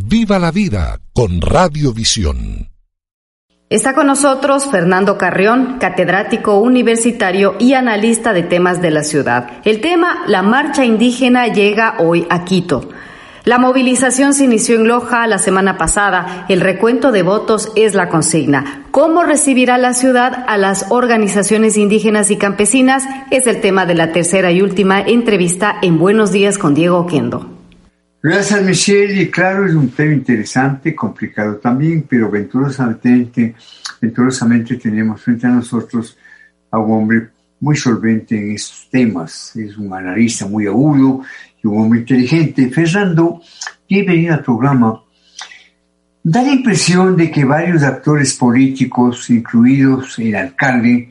Viva la vida con Radiovisión. Está con nosotros Fernando Carrión, catedrático universitario y analista de temas de la ciudad. El tema, la marcha indígena llega hoy a Quito. La movilización se inició en Loja la semana pasada. El recuento de votos es la consigna. ¿Cómo recibirá la ciudad a las organizaciones indígenas y campesinas? Es el tema de la tercera y última entrevista en Buenos Días con Diego Oquendo. Gracias, Michelle. Y claro, es un tema interesante, complicado también, pero venturosamente, tenemos frente a nosotros a un hombre muy solvente en estos temas. Es un analista muy agudo y un hombre inteligente. Fernando, bienvenido al programa. Da la impresión de que varios actores políticos, incluidos el alcalde,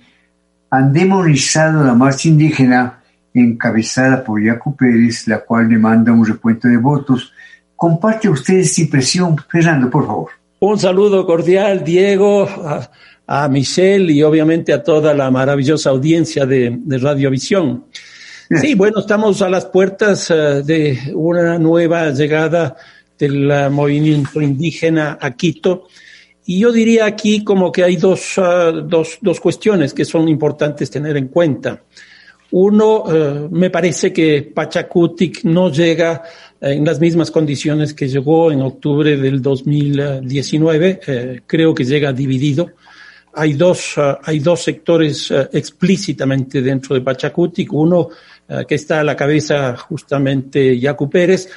han demonizado la marcha indígena encabezada por Jaco Pérez, la cual demanda un recuento de votos. Comparte usted esta impresión, Fernando, por favor. Un saludo cordial, Diego, a, Michelle y obviamente a toda la maravillosa audiencia de, de Radiovisión. Sí, bueno, estamos a las puertas eh, de una nueva llegada del movimiento indígena a Quito. Y yo diría aquí como que hay dos, ah, dos, dos cuestiones que son importantes tener en cuenta. Uno, eh, me parece que Pachacutic no llega eh, en las mismas condiciones que llegó en octubre del 2019. Eh, creo que llega dividido. Hay dos, hay dos sectores explícitamente dentro de Pachacutic. Uno que está a la cabeza justamente Yacu Pérez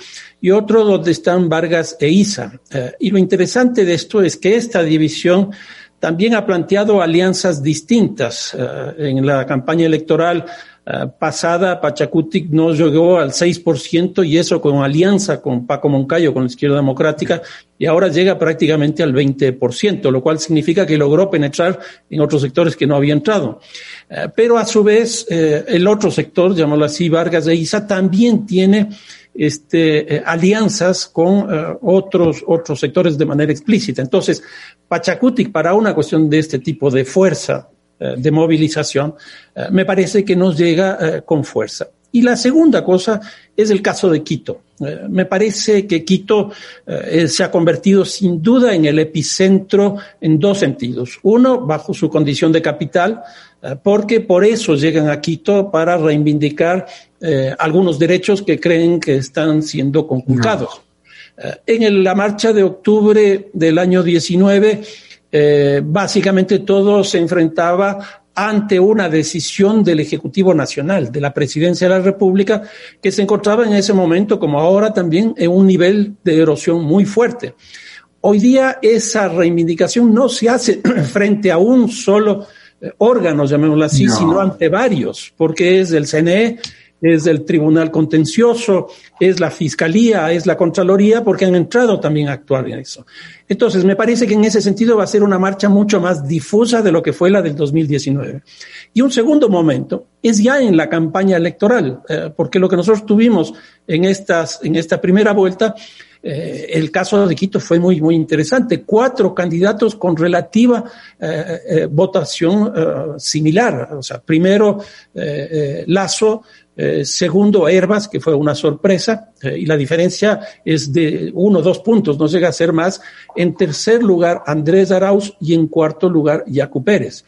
y otro donde están Vargas e Isa. y lo interesante de esto es que esta división también ha planteado alianzas distintas. en la campaña electoral pasada Pachacutic no llegó al 6% y eso con alianza con Paco Moncayo, con la izquierda democrática, y ahora llega prácticamente al 20%, lo cual significa que logró penetrar en otros sectores que no había entrado. Eh, pero a su vez, eh, el otro sector, llamémoslo así, Vargas de Isa, también tiene este, alianzas con otros, otros sectores de manera explícita. Entonces, Pachacutic, para una cuestión de este tipo de fuerza eh, de movilización, eh, me parece que nos llega eh, con fuerza. Y la segunda cosa es el caso de Quito. me parece que Quito se ha convertido sin duda en el epicentro en dos sentidos. Uno, bajo su condición de capital, porque por eso llegan a Quito para reivindicar algunos derechos que creen que están siendo conculcados. en la marcha de octubre del año 19, eh, básicamente todo se enfrentaba ante una decisión del Ejecutivo Nacional, de la Presidencia de la República, que se encontraba en ese momento, como ahora también, en un nivel de erosión muy fuerte. Hoy día esa reivindicación no se hace frente a un solo eh, órgano, llamémoslo así, sino ante varios, porque es el CNE, es el Tribunal Contencioso, es la Fiscalía, es la Contraloría, porque han entrado también a actuar en eso. Entonces, me parece que en ese sentido va a ser una marcha mucho más difusa de lo que fue la del 2019. Y un segundo momento es ya en la campaña electoral, eh, porque lo que nosotros tuvimos en, estas, en esta primera vuelta, eh, el caso de Quito fue muy, muy interesante. Cuatro candidatos con relativa eh, votación similar. O sea, primero Lazo, eh, segundo, Herbas, que fue una sorpresa, eh, y la diferencia es de uno o dos puntos, no llega a ser más. En tercer lugar, Andrés Arauz y en cuarto lugar, Yacu Pérez.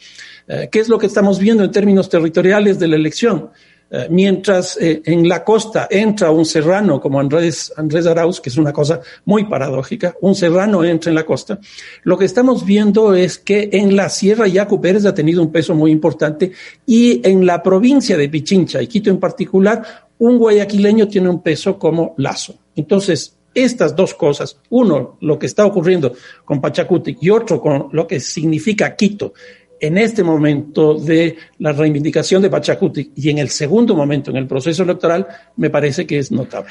Eh, ¿Qué es lo que estamos viendo en términos territoriales de la elección? Eh, mientras eh, en la costa entra un serrano como Andrés, Andrés Arauz, que es una cosa muy paradójica, un serrano entra en la costa, lo que estamos viendo es que en la sierra Yacu Pérez ha tenido un peso muy importante y en la provincia de Pichincha y Quito en particular, un guayaquileño tiene un peso como Lazo. Entonces, estas dos cosas, uno, lo que está ocurriendo con Pachacutic y otro con lo que significa Quito en este momento de la reivindicación de Pachacuti y en el segundo momento, en el proceso electoral, me parece que es notable.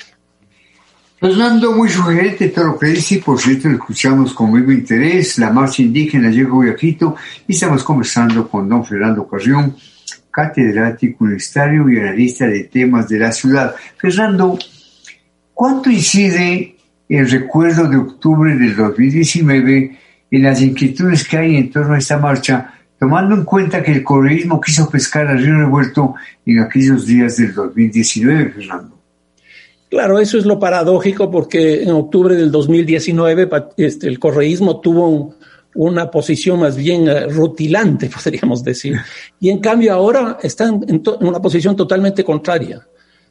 Fernando, muy sugerente todo lo que dice, por cierto, escuchamos con buen interés, la marcha indígena llegó a Quito y estamos conversando con don Fernando Carrión, catedrático universitario y analista de temas de la ciudad. Fernando, ¿cuánto incide el recuerdo de octubre del 2019 en las inquietudes que hay en torno a esta marcha, tomando en cuenta que el correísmo quiso pescar al río revuelto en aquellos días del 2019, Fernando? Claro, eso es lo paradójico porque en octubre del 2019 este, el correísmo tuvo una posición más bien eh, rutilante, podríamos decir, y en cambio ahora están en, una posición totalmente contraria,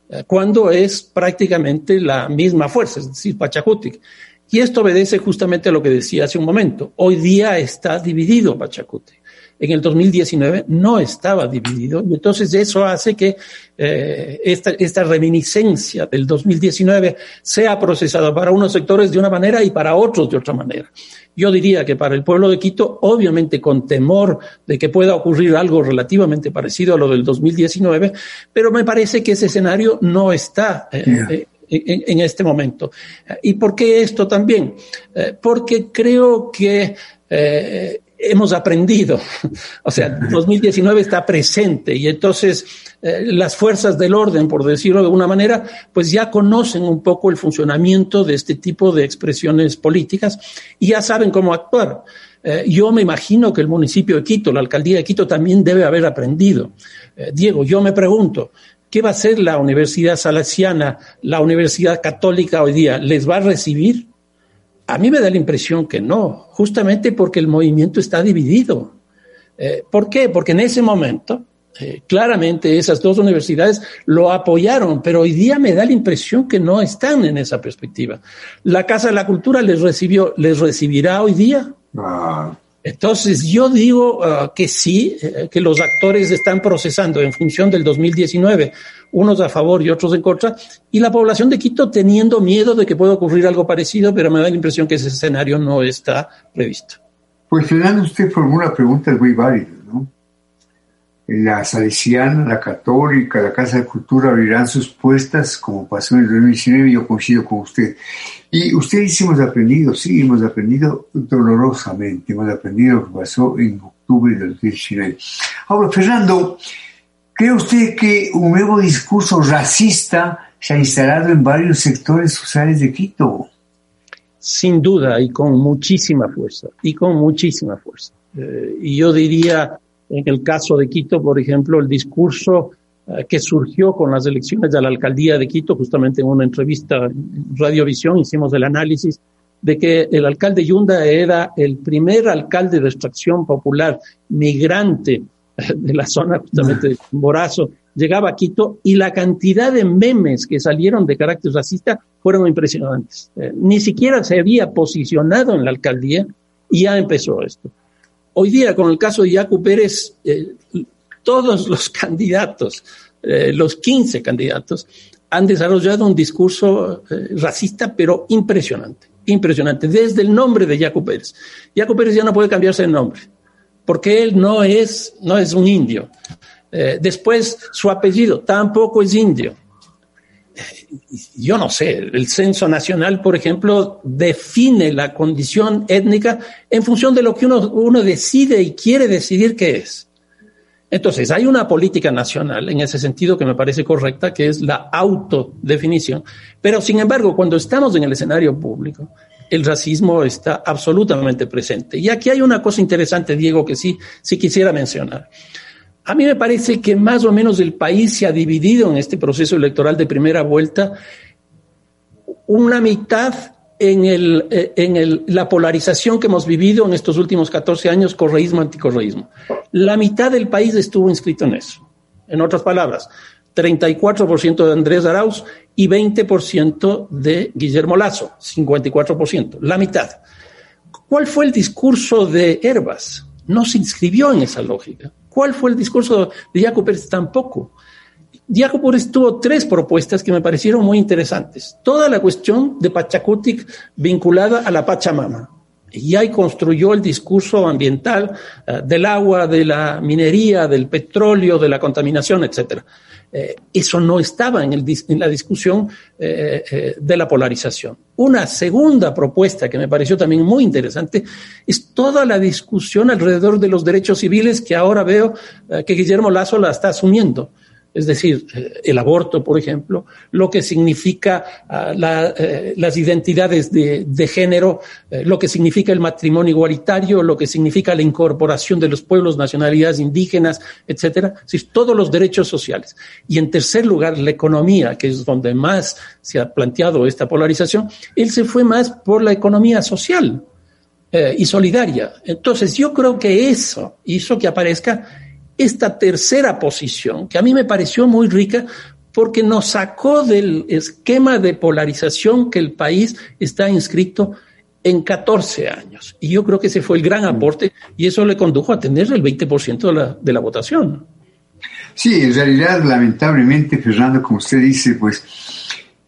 eh, cuando es prácticamente la misma fuerza, es decir, Pachacutic. Y esto obedece justamente a lo que decía hace un momento. Hoy día está dividido Pachacutic en el 2019 no estaba dividido. Y entonces eso hace que eh, esta, esta reminiscencia del 2019 sea procesada para unos sectores de una manera y para otros de otra manera. Yo diría que para el pueblo de Quito, obviamente con temor de que pueda ocurrir algo relativamente parecido a lo del 2019, pero me parece que ese escenario no está. Eh, eh, en, en, este momento. ¿Y por qué esto también? porque creo que hemos aprendido. O sea, 2019 está presente y entonces eh, las fuerzas del orden, por decirlo de alguna manera, pues ya conocen un poco el funcionamiento de este tipo de expresiones políticas y ya saben cómo actuar. Eh, yo me imagino que el municipio de Quito, la alcaldía de Quito también debe haber aprendido. Eh, Diego, yo me pregunto, ¿qué va a hacer la Universidad Salesiana, la Universidad Católica hoy día? ¿Les va a recibir? A mí me da la impresión que no, justamente porque el movimiento está dividido. Eh, ¿Por qué? Porque en ese momento, eh, claramente esas dos universidades lo apoyaron, pero hoy día me da la impresión que no están en esa perspectiva. La Casa de la Cultura les recibió, les recibirá hoy día. Ah. Entonces yo digo uh, que sí, eh, que los actores están procesando en función del 2019, unos a favor y otros en contra, y la población de Quito teniendo miedo de que pueda ocurrir algo parecido, pero me da la impresión que ese escenario no está previsto. Pues Fernando, usted formula preguntas muy válidas, ¿no? La salesiana, la católica, la Casa de Cultura abrirán sus puestas, como pasó en el 2019, y yo coincido con usted. Y usted dice, hemos aprendido, sí, hemos aprendido dolorosamente, hemos aprendido lo que pasó en octubre del 2019. Ahora, Fernando, ¿cree usted que un nuevo discurso racista se ha instalado en varios sectores sociales de Quito? Sin duda, y con muchísima fuerza, y con muchísima fuerza. Eh, y yo diría, en el caso de Quito, por ejemplo, el discurso eh, que surgió con las elecciones de la alcaldía de Quito, justamente en una entrevista en Radiovisión hicimos el análisis de que el alcalde Yunda era el primer alcalde de extracción popular migrante eh, de la zona justamente de Morazo, llegaba a Quito y la cantidad de memes que salieron de carácter racista fueron impresionantes. Eh, ni siquiera se había posicionado en la alcaldía y ya empezó esto. Hoy día, con el caso de Yacu Pérez, todos los candidatos, eh, los 15 candidatos, han desarrollado un discurso eh, racista, pero impresionante, impresionante, desde el nombre de Jaco Pérez. Jaco Pérez ya no puede cambiarse el nombre, porque él no es, no es un indio. Eh, después, su apellido tampoco es indio. Yo no sé, el censo nacional, por ejemplo, define la condición étnica en función de lo que uno, decide y quiere decidir qué es. Entonces, hay una política nacional en ese sentido que me parece correcta, que es la autodefinición. Pero, sin embargo, cuando estamos en el escenario público, el racismo está absolutamente presente. Y aquí hay una cosa interesante, Diego, que sí, sí quisiera mencionar. A mí me parece que más o menos el país se ha dividido en este proceso electoral de primera vuelta. Una mitad en, el, eh, en el, la polarización que hemos vivido en estos últimos 14 años, correísmo-anticorreísmo. La mitad del país estuvo inscrito en eso. En otras palabras, 34% de Andrés Arauz y 20% de Guillermo Lazo, 54%, la mitad. ¿Cuál fue el discurso de Herbas? No se inscribió en esa lógica. ¿Cuál fue el discurso de Jacob Pérez? Tampoco. Jacob tuvo tres propuestas que me parecieron muy interesantes. Toda la cuestión de Pachacutic vinculada a la Pachamama. y ahí construyó el discurso ambiental eh, del agua, de la minería, del petróleo, de la contaminación, etcétera. Eh, eso no estaba en, la discusión eh, de la polarización. Una segunda propuesta que me pareció también muy interesante es toda la discusión alrededor de los derechos civiles que ahora veo que Guillermo Lazo la está asumiendo es decir, eh, el aborto, por ejemplo, lo que significa ah, eh, las identidades de, género, eh, lo que significa el matrimonio igualitario, lo que significa la incorporación de los pueblos, nacionalidades indígenas, etcétera, todos los derechos sociales. Y en tercer lugar, la economía, que es donde más se ha planteado esta polarización, él se fue más por la economía social y solidaria. Entonces, yo creo que eso hizo que aparezca esta tercera posición, que a mí me pareció muy rica porque nos sacó del esquema de polarización que el país está inscrito en 14 años. Y yo creo que ese fue el gran aporte y eso le condujo a tener el 20% de la, de la votación. Sí, en realidad, lamentablemente, Fernando, como usted dice, pues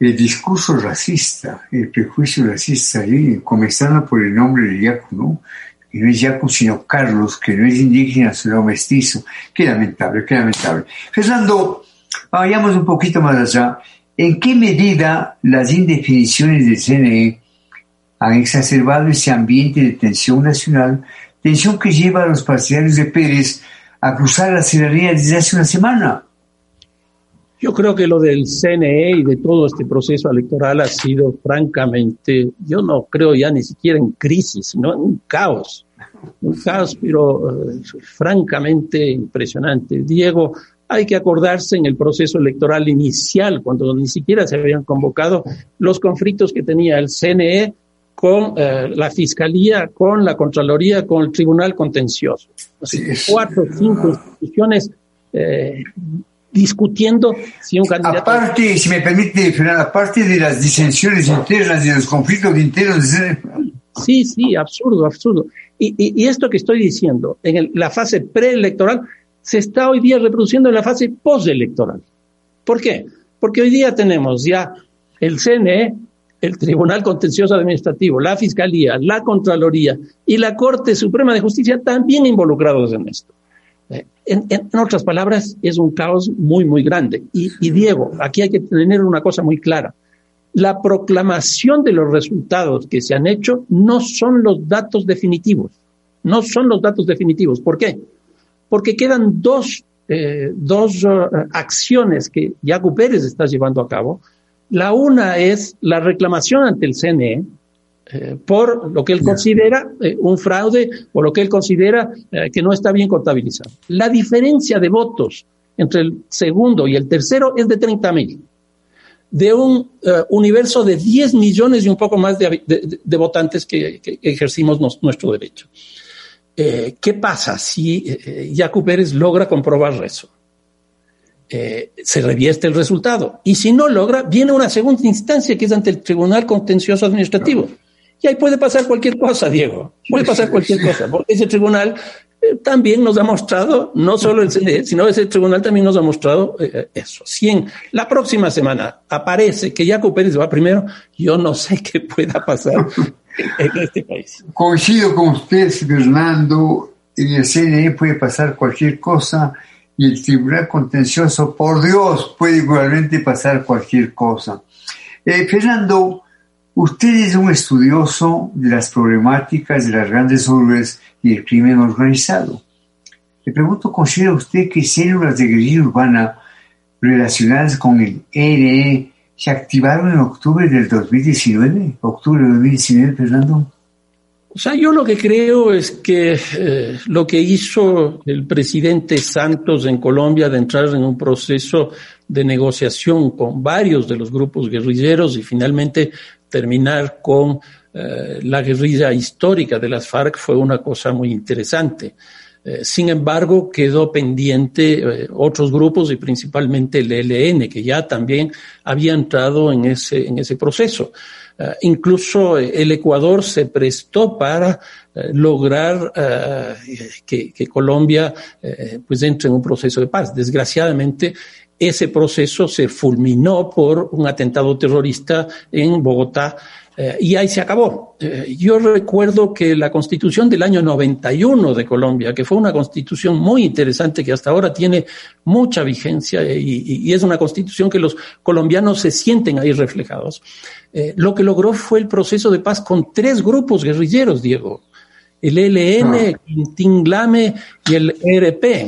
el discurso racista, el prejuicio racista, comenzando por el nombre de Yacu, ¿no? No es Jaco sino Carlos, que no es indígena sino mestizo. Qué lamentable, qué lamentable. Fernando, vayamos un poquito más allá. ¿En qué medida las indefiniciones del CNE han exacerbado ese ambiente de tensión nacional, tensión que lleva a los partidarios de Pérez a cruzar la ciudadanía desde hace una semana? Yo creo que lo del CNE y de todo este proceso electoral ha sido francamente, yo no creo ya ni siquiera en crisis, sino en un caos. Un caos, pero eh, francamente impresionante. Diego, hay que acordarse en el proceso electoral inicial, cuando ni siquiera se habían convocado, los conflictos que tenía el CNE con eh, la Fiscalía, con la Contraloría, con el Tribunal Contencioso. cuatro o cinco instituciones eh, discutiendo si un candidato... Aparte, si me permite, aparte de las disensiones internas, de los conflictos internos... Sí, sí, absurdo, absurdo. Y, y, esto que estoy diciendo, en la fase preelectoral, se está hoy día reproduciendo en la fase postelectoral. ¿Por qué? Porque hoy día tenemos ya el CNE, el Tribunal Contencioso Administrativo, la Fiscalía, la Contraloría y la Corte Suprema de Justicia también involucrados en esto. En, otras palabras, es un caos muy, muy grande. Y, y, Diego, aquí hay que tener una cosa muy clara. La proclamación de los resultados que se han hecho no son los datos definitivos. No son los datos definitivos. ¿Por qué? Porque quedan dos, eh, dos uh, acciones que Yacu Pérez está llevando a cabo. La una es la reclamación ante el CNE, eh, por lo que él considera eh, un fraude o lo que él considera eh, que no está bien contabilizado. La diferencia de votos entre el segundo y el tercero es de 30 mil. De un universo de 10 millones y un poco más de, votantes que, ejercimos nuestro derecho. ¿Qué pasa si Yacu Pérez logra comprobar eso? se revierte el resultado. Y si no logra, viene una segunda instancia que es ante el Tribunal Contencioso Administrativo. Y ahí puede pasar cualquier cosa, Diego. Puede pasar cualquier cosa, porque ese tribunal eh, también nos ha mostrado, no solo el CNE, sino ese tribunal también nos ha mostrado eh, eso. Si en la próxima semana aparece que Jaco Pérez va primero, yo no sé qué pueda pasar en este país. Coincido con usted, Fernando, en el CNE puede pasar cualquier cosa y el Tribunal Contencioso, por Dios, puede igualmente pasar cualquier cosa. Eh, Fernando, Usted es un estudioso de las problemáticas de las grandes urbes y el crimen organizado. Le pregunto, ¿considera usted que células de guerrilla urbana relacionadas con el ERE se activaron en octubre del 2019? ¿Octubre del 2019, Fernando? O sea, yo lo que creo es que eh, lo que hizo el presidente Santos en Colombia de entrar en un proceso de negociación con varios de los grupos guerrilleros y finalmente terminar con eh, la guerrilla histórica de las FARC fue una cosa muy interesante. Eh, sin embargo, quedó pendiente otros grupos y principalmente el ELN, que ya también había entrado en ese, en ese proceso. Eh, incluso el Ecuador se prestó para eh, lograr eh, que, Colombia pues entre en un proceso de paz. Desgraciadamente, ese proceso se fulminó por un atentado terrorista en Bogotá eh, y ahí se acabó. Eh, yo recuerdo que la constitución del año 91 de Colombia, que fue una constitución muy interesante que hasta ahora tiene mucha vigencia y, es una constitución que los colombianos se sienten ahí reflejados, eh, lo que logró fue el proceso de paz con tres grupos guerrilleros, Diego. El ELN, el Tinglame y el ERP.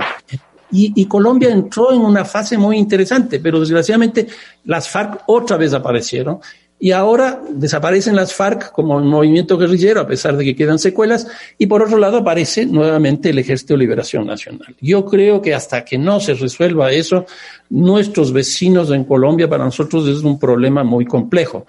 Y, Colombia entró en una fase muy interesante, pero desgraciadamente las FARC otra vez aparecieron y ahora desaparecen las FARC como movimiento guerrillero, a pesar de que quedan secuelas, y por otro lado aparece nuevamente el Ejército de Liberación Nacional. Yo creo que hasta que no se resuelva eso, nuestros vecinos en Colombia para nosotros es un problema muy complejo.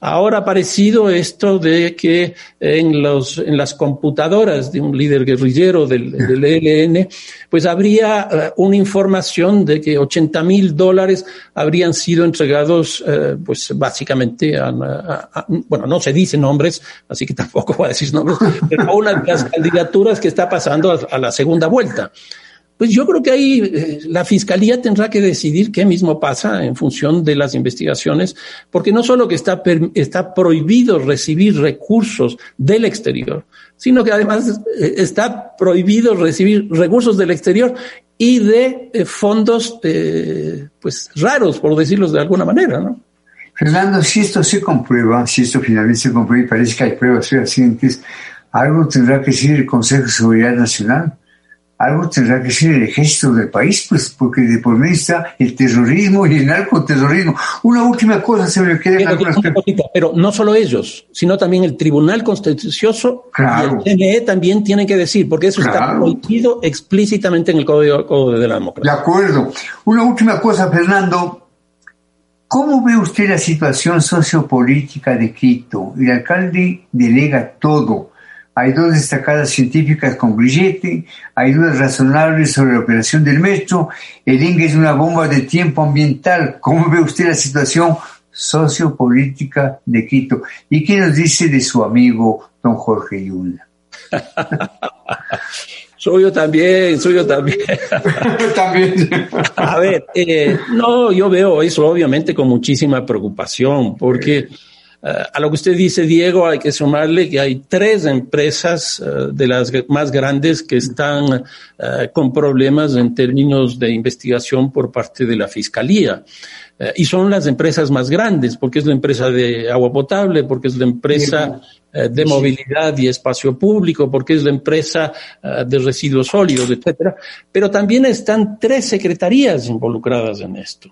Ahora ha aparecido esto de que en, los, en las computadoras de un líder guerrillero del, del ELN, pues habría eh, una información de que 80 mil dólares habrían sido entregados, eh, pues básicamente a, bueno, no se dicen nombres, así que tampoco voy a decir nombres, pero a una de las candidaturas que está pasando a la segunda vuelta. Pues yo creo que ahí eh, la fiscalía tendrá que decidir qué mismo pasa en función de las investigaciones, porque no solo que está, está prohibido recibir recursos del exterior, sino que además eh, está prohibido recibir recursos del exterior y de eh, fondos pues raros, por decirlo de alguna manera, ¿no? Fernando, si esto se comprueba, si esto finalmente se comprueba y parece que hay pruebas fehacientes, algo tendrá que decir el Consejo de Seguridad Nacional algo tendrá que ser el ejército del país, pues porque de por medio está el terrorismo y el narcoterrorismo. Una última cosa se me queda pero, pero no solo ellos, sino también el Tribunal Constitucional y el CNE también tienen que decir, porque eso está prohibido explícitamente en el Código, de la Democracia. De acuerdo. Una última cosa, Fernando. ¿Cómo ve usted la situación sociopolítica de Quito? El alcalde delega todo hay dos destacadas científicas con grillete, hay dudas razonables sobre la operación del metro, el INGE es una bomba de tiempo ambiental. ¿Cómo ve usted la situación sociopolítica de Quito? ¿Y qué nos dice de su amigo don Jorge Yula? Soy yo también, soy yo también. también. A ver, eh, no, yo veo eso obviamente con muchísima preocupación, porque eh, a lo que usted dice, Diego, hay que sumarle que hay tres empresas eh, de las más grandes que están eh, con problemas en términos de investigación por parte de la Fiscalía. y son las empresas más grandes, porque es la empresa de agua potable, porque es la empresa de movilidad y espacio público, porque es la empresa de residuos sólidos, etcétera. Pero también están tres secretarías involucradas en esto.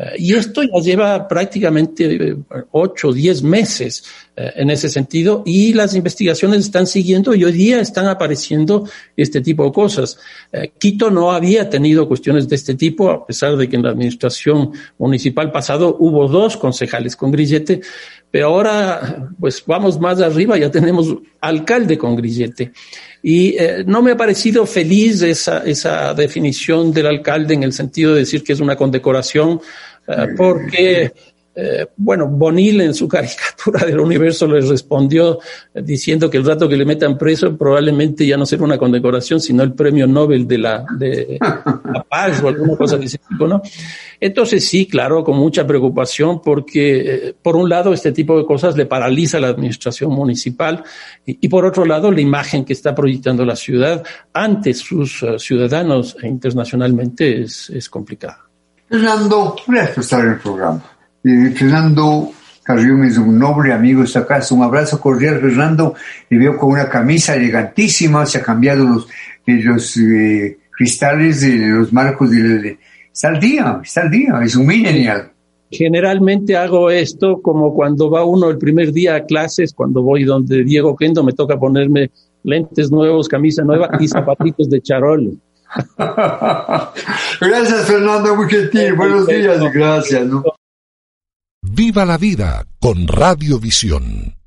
Eh, y esto ya lleva prácticamente eh, ocho o diez meses eh, en ese sentido y las investigaciones están siguiendo y hoy día están apareciendo este tipo de cosas. Quito no había tenido cuestiones de este tipo, a pesar de que en la administración municipal pasado hubo dos concejales con grillete, pero ahora pues vamos más arriba, ya tenemos alcalde con grillete. Y no me ha parecido feliz esa, esa definición del alcalde en el sentido de decir que es una condecoración eh, porque, eh, bueno, Bonil en su caricatura del universo le respondió eh, diciendo que el rato que le metan preso probablemente ya no será una condecoración, sino el premio Nobel de la, de la paz o alguna cosa de ese tipo, ¿no? Entonces sí, claro, con mucha preocupación porque, por un lado, este tipo de cosas le paraliza a la administración municipal y, por otro lado, la imagen que está proyectando la ciudad ante sus ciudadanos e internacionalmente es, es complicada. Fernando, gracias por estar en el programa. Eh, Fernando Carrión es un noble amigo de esta casa. Un abrazo cordial, Fernando. Le veo con una camisa elegantísima. Se ha cambiado los, eh, los eh, cristales de los marcos del... Está al día, está al día. Es un millennial. Generalmente hago esto como cuando va uno el primer día a clases, cuando voy donde Diego Kendo me toca ponerme lentes nuevos, camisa nueva y zapatitos de charol. gracias, Fernando Muchetín. Buenos días gracias. Viva la vida con Radiovisión.